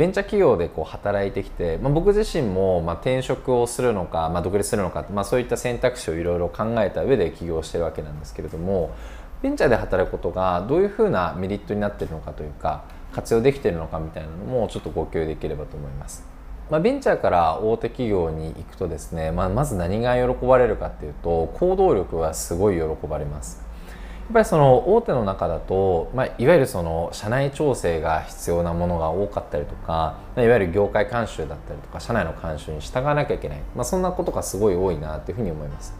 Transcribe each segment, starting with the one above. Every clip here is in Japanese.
ベンチャー企業でこう働いてきて、まあ、僕自身もまあ転職をするのか、まあ、独立するのか、まあ、そういった選択肢をいろいろ考えた上で起業してるわけなんですけれどもベンチャーで働くことがどういうふうなメリットになってるのかというか活用できているのかみたいなのもちょっとご共有できればと思います。まあ、ベンチャーから大手企業に行くとですね、まあ、まず何が喜ばれるかっていうと行動力がすごい喜ばれますぱりその大手の中だと、まあ、いわゆるその社内調整が必要なものが多かったりとかいわゆる業界慣習だったりとか社内の慣習に従わなきゃいけない、まあ、そんなことがすごい多いなというふうに思います。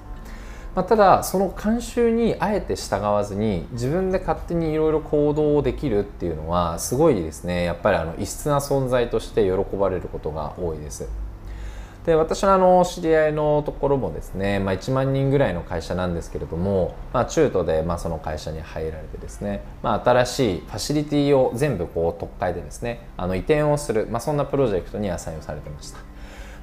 まあ、ただその慣習にあえて従わずに自分で勝手にいろいろ行動をできるっていうのはすごいですねやっぱりあの異質な存在として喜ばれることが多いです。で私のあの知り合いのところもですね、まあ、1万人ぐらいの会社なんですけれども、まあ、中途でまあその会社に入られてですね、まあ、新しいファシリティを全部こう特会でですねあの移転をする、まあ、そんなプロジェクトにアサインをされてました。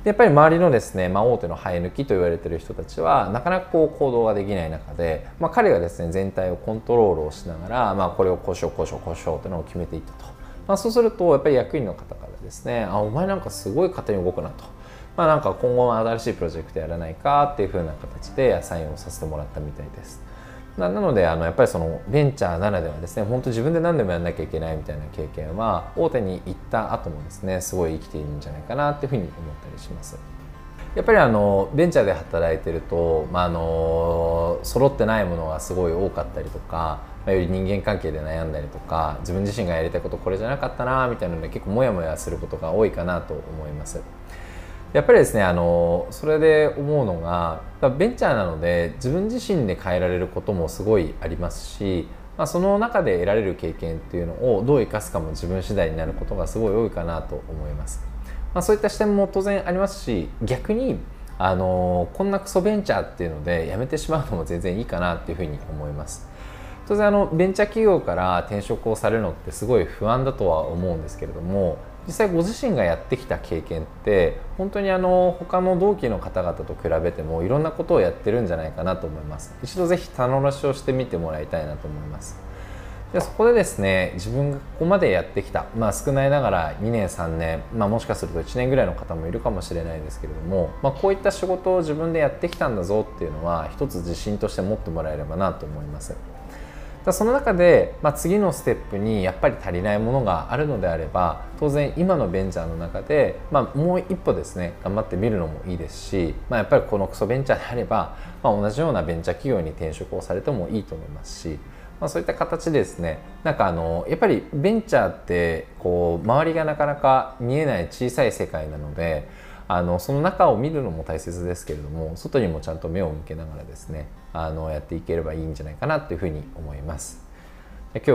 やっぱり周りのですね、まあ、大手の生え抜きと言われてる人たちはなかなかこう行動ができない中で、まあ、彼がですね全体をコントロールをしながら、まあ、これをこうしようこうしようこうしようというのを決めていったと、まあ、そうするとやっぱり役員の方からですねあお前なんかすごい勝手に動くなと。まあ、なんか今後は新しいプロジェクトやらないかっていう風な形でサインをさせてもらったみたいです。なのであのやっぱりそのベンチャーならではですね本当自分で何でもやんなきゃいけないみたいな経験は大手に行った後もですねすごい生きているんじゃないかなっていうふうに思ったりします。やっぱりあのベンチャーで働いてると、まあ、あの揃ってないものがすごい多かったりとか、まあ、より人間関係で悩んだりとか自分自身がやりたいことこれじゃなかったなみたいなので結構モヤモヤすることが多いかなと思います。やっぱりですねあのそれで思うのがベンチャーなので自分自身で変えられることもすごいありますし、まあ、その中で得られる経験っていうのをどう生かすかも自分次第になることがすごい多いかなと思います、まあ、そういった視点も当然ありますし逆にあのこんなクソベンチャーっていうのでやめてしまうのも全然いいかなっていうふうに思います。当然あのベンチャー企業から転職をされるのってすごい不安だとは思うんですけれども実際ご自身がやってきた経験って本当にあの他の同期の方々と比べてもいろんなことをやってるんじゃないかなと思います。一度ぜひ棚卸しをしてみてもらいたいなと思います。でそこでですね自分がここまでやってきた、まあ、少ないながら2年3年、まあ、もしかすると1年ぐらいの方もいるかもしれないですけれども、まあ、こういった仕事を自分でやってきたんだぞっていうのは一つ自信として持ってもらえればなと思います。だその中で、まあ、次のステップにやっぱり足りないものがあるのであれば当然今のベンチャーの中で、まあ、もう一歩ですね頑張ってみるのもいいですし、まあ、やっぱりこのクソベンチャーであれば、ま、同じようなベンチャー企業に転職をされてもいいと思いますし、まあ、そういった形でですねなんかあのやっぱりベンチャーってこう周りがなかなか見えない小さい世界なのであのその中を見るのも大切ですけれども外にもちゃんと目を向けながらですねあのやっていければいいんじゃないかなというふうに思います。今日